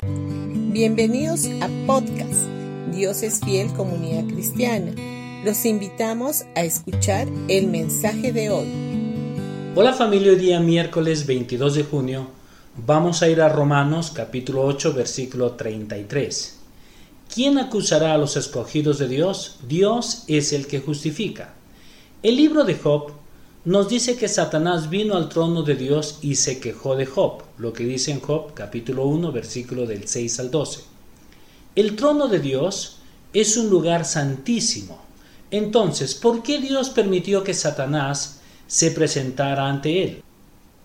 Bienvenidos a podcast Dios es fiel comunidad cristiana. Los invitamos a escuchar el mensaje de hoy. Hola familia, hoy día miércoles 22 de junio vamos a ir a Romanos capítulo 8 versículo 33. ¿Quién acusará a los escogidos de Dios? Dios es el que justifica. El libro de Job nos dice que Satanás vino al trono de Dios y se quejó de Job, lo que dice en Job capítulo 1 versículo del 6 al 12. El trono de Dios es un lugar santísimo. Entonces, ¿por qué Dios permitió que Satanás se presentara ante él?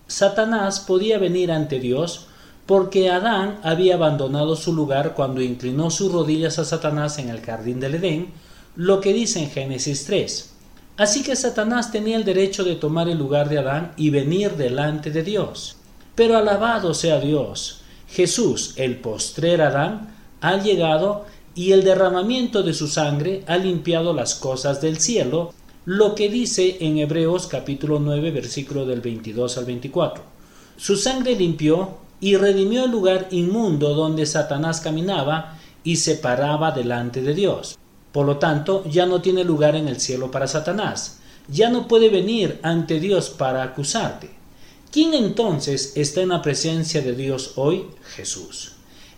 Satanás podía venir ante Dios porque Adán había abandonado su lugar cuando inclinó sus rodillas a Satanás en el jardín del Edén, lo que dice en Génesis 3. Así que Satanás tenía el derecho de tomar el lugar de Adán y venir delante de Dios. Pero alabado sea Dios, Jesús, el postrer Adán, ha llegado y el derramamiento de su sangre ha limpiado las cosas del cielo, lo que dice en Hebreos capítulo 9 versículo del 22 al 24. Su sangre limpió y redimió el lugar inmundo donde Satanás caminaba y se paraba delante de Dios. Por lo tanto, ya no tiene lugar en el cielo para Satanás. Ya no puede venir ante Dios para acusarte. ¿Quién entonces está en la presencia de Dios hoy? Jesús.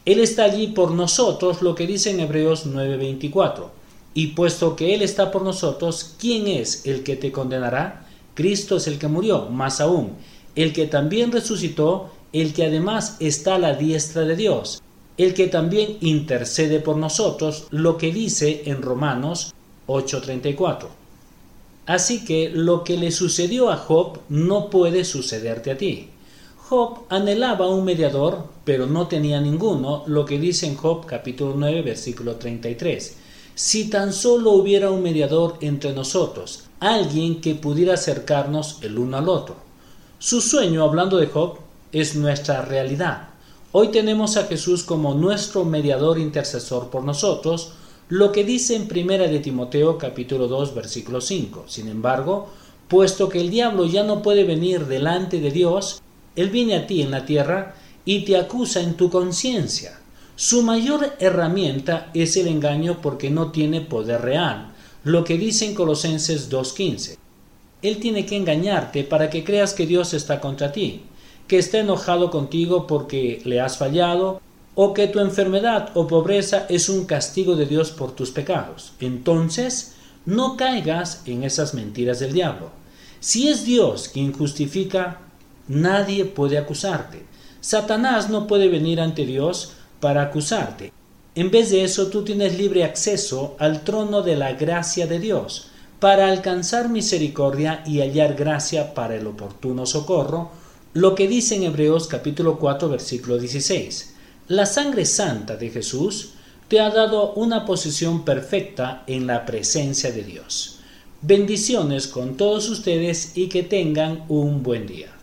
Él está allí por nosotros, lo que dice en Hebreos 9:24. Y puesto que Él está por nosotros, ¿quién es el que te condenará? Cristo es el que murió, más aún, el que también resucitó el que además está a la diestra de Dios, el que también intercede por nosotros, lo que dice en Romanos 8:34. Así que lo que le sucedió a Job no puede sucederte a ti. Job anhelaba un mediador, pero no tenía ninguno, lo que dice en Job capítulo 9 versículo 33. Si tan solo hubiera un mediador entre nosotros, alguien que pudiera acercarnos el uno al otro. Su sueño, hablando de Job, es nuestra realidad. Hoy tenemos a Jesús como nuestro mediador intercesor por nosotros, lo que dice en Primera de Timoteo capítulo 2 versículo 5. Sin embargo, puesto que el diablo ya no puede venir delante de Dios, él viene a ti en la tierra y te acusa en tu conciencia. Su mayor herramienta es el engaño porque no tiene poder real, lo que dice en Colosenses 2.15. Él tiene que engañarte para que creas que Dios está contra ti que está enojado contigo porque le has fallado, o que tu enfermedad o pobreza es un castigo de Dios por tus pecados. Entonces, no caigas en esas mentiras del diablo. Si es Dios quien justifica, nadie puede acusarte. Satanás no puede venir ante Dios para acusarte. En vez de eso, tú tienes libre acceso al trono de la gracia de Dios para alcanzar misericordia y hallar gracia para el oportuno socorro lo que dice en Hebreos capítulo 4 versículo 16. La sangre santa de Jesús te ha dado una posición perfecta en la presencia de Dios. Bendiciones con todos ustedes y que tengan un buen día.